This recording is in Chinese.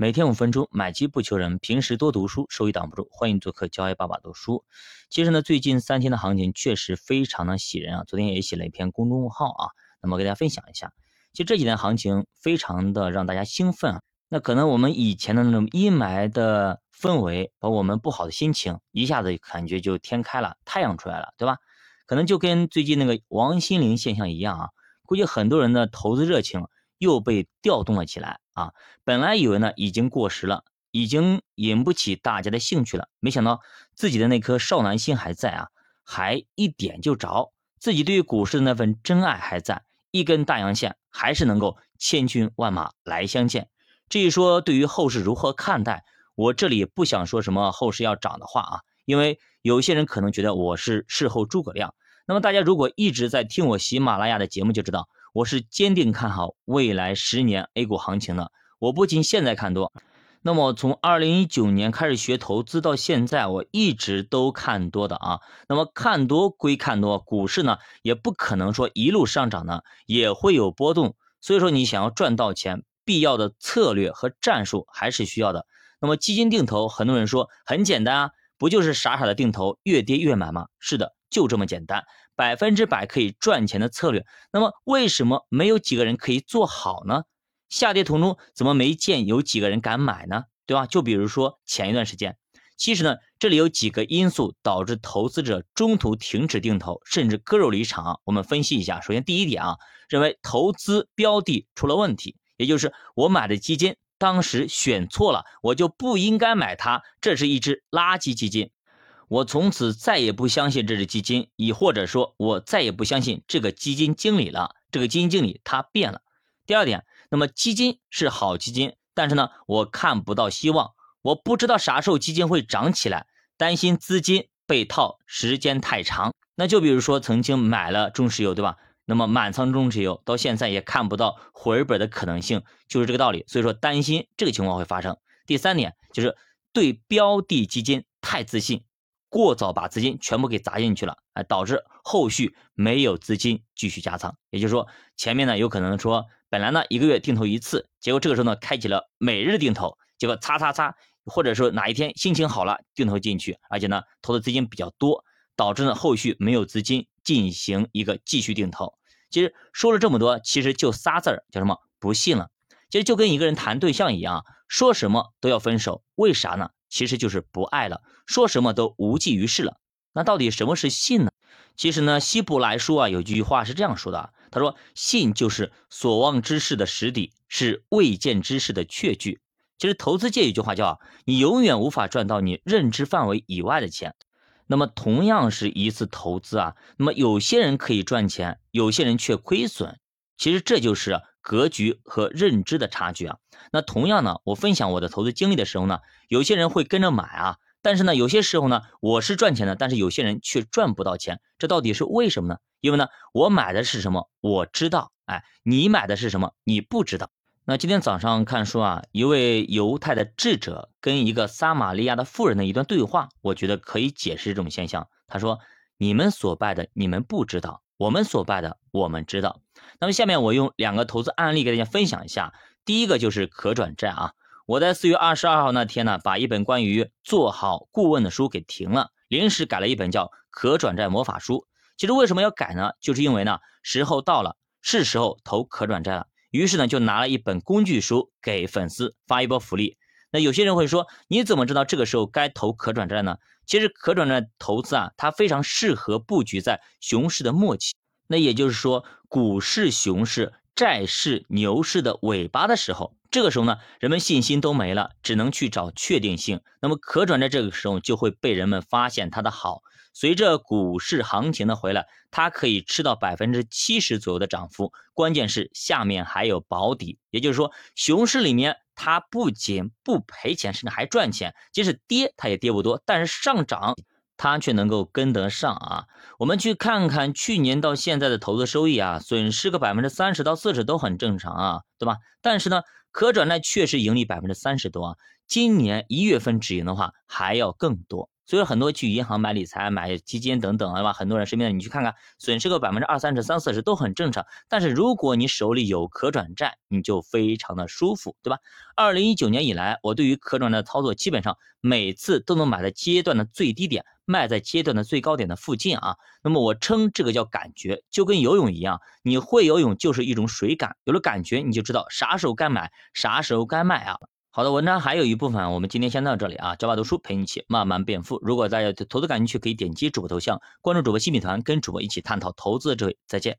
每天五分钟，买机不求人，平时多读书，收益挡不住。欢迎做客教爱爸爸读书。其实呢，最近三天的行情确实非常的喜人啊。昨天也写了一篇公众号啊，那么给大家分享一下。其实这几天行情非常的让大家兴奋啊。那可能我们以前的那种阴霾的氛围，把我们不好的心情一下子感觉就天开了，太阳出来了，对吧？可能就跟最近那个王心凌现象一样啊，估计很多人的投资热情又被调动了起来。啊，本来以为呢已经过时了，已经引不起大家的兴趣了，没想到自己的那颗少男心还在啊，还一点就着，自己对于股市的那份真爱还在，一根大阳线还是能够千军万马来相见。至于说对于后市如何看待，我这里不想说什么后市要涨的话啊，因为有些人可能觉得我是事后诸葛亮。那么大家如果一直在听我喜马拉雅的节目，就知道。我是坚定看好未来十年 A 股行情的。我不仅现在看多，那么从二零一九年开始学投资到现在，我一直都看多的啊。那么看多归看多，股市呢也不可能说一路上涨呢，也会有波动。所以说你想要赚到钱，必要的策略和战术还是需要的。那么基金定投，很多人说很简单啊，不就是傻傻的定投，越跌越买吗？是的，就这么简单。百分之百可以赚钱的策略，那么为什么没有几个人可以做好呢？下跌途中怎么没见有几个人敢买呢？对吧？就比如说前一段时间，其实呢，这里有几个因素导致投资者中途停止定投，甚至割肉离场。我们分析一下，首先第一点啊，认为投资标的出了问题，也就是我买的基金当时选错了，我就不应该买它，这是一只垃圾基金。我从此再也不相信这只基金，亦或者说，我再也不相信这个基金经理了。这个基金经理他变了。第二点，那么基金是好基金，但是呢，我看不到希望，我不知道啥时候基金会涨起来，担心资金被套时间太长。那就比如说曾经买了中石油，对吧？那么满仓中石油到现在也看不到回本的可能性，就是这个道理。所以说担心这个情况会发生。第三点就是对标的基金太自信。过早把资金全部给砸进去了，哎，导致后续没有资金继续加仓。也就是说，前面呢有可能说，本来呢一个月定投一次，结果这个时候呢开启了每日定投，结果擦擦擦，或者说哪一天心情好了定投进去，而且呢投的资金比较多，导致呢后续没有资金进行一个继续定投。其实说了这么多，其实就仨字儿，叫什么？不信了。其实就跟一个人谈对象一样，说什么都要分手，为啥呢？其实就是不爱了，说什么都无济于事了。那到底什么是信呢？其实呢，希伯来书啊有句话是这样说的：他说，信就是所望之事的实底，是未见之事的确据。其实投资界有句话叫“你永远无法赚到你认知范围以外的钱”。那么同样是一次投资啊，那么有些人可以赚钱，有些人却亏损。其实这就是格局和认知的差距啊。那同样呢，我分享我的投资经历的时候呢，有些人会跟着买啊，但是呢，有些时候呢，我是赚钱的，但是有些人却赚不到钱，这到底是为什么呢？因为呢，我买的是什么，我知道，哎，你买的是什么，你不知道。那今天早上看书啊，一位犹太的智者跟一个撒玛利亚的妇人的一段对话，我觉得可以解释这种现象。他说：“你们所拜的，你们不知道。”我们所拜的，我们知道。那么下面我用两个投资案例给大家分享一下。第一个就是可转债啊。我在四月二十二号那天呢，把一本关于做好顾问的书给停了，临时改了一本叫《可转债魔法书》。其实为什么要改呢？就是因为呢，时候到了，是时候投可转债了。于是呢，就拿了一本工具书给粉丝发一波福利。那有些人会说，你怎么知道这个时候该投可转债呢？其实可转债投资啊，它非常适合布局在熊市的末期。那也就是说，股市熊市、债市牛市的尾巴的时候，这个时候呢，人们信心都没了，只能去找确定性。那么可转债这个时候就会被人们发现它的好。随着股市行情的回来，它可以吃到百分之七十左右的涨幅。关键是下面还有保底，也就是说，熊市里面。它不仅不赔钱，甚至还赚钱。即使跌，它也跌不多；但是上涨，它却能够跟得上啊。我们去看看去年到现在的投资收益啊，损失个百分之三十到四十都很正常啊，对吧？但是呢，可转债确实盈利百分之三十多啊。今年一月份止盈的话还要更多。所以很多去银行买理财、买基金等等，对吧？很多人身边的你去看看，损失个百分之二三十、三四十都很正常。但是如果你手里有可转债，你就非常的舒服，对吧？二零一九年以来，我对于可转债的操作，基本上每次都能买在阶段的最低点，卖在阶段的最高点的附近啊。那么我称这个叫感觉，就跟游泳一样，你会游泳就是一种水感，有了感觉你就知道啥时候该买，啥时候该卖啊。好的，文章还有一部分，我们今天先到这里啊。教爸读书陪你一起慢慢变富。如果大家对投资感兴趣，可以点击主播头像，关注主播新米团，跟主播一起探讨投资的智慧。再见。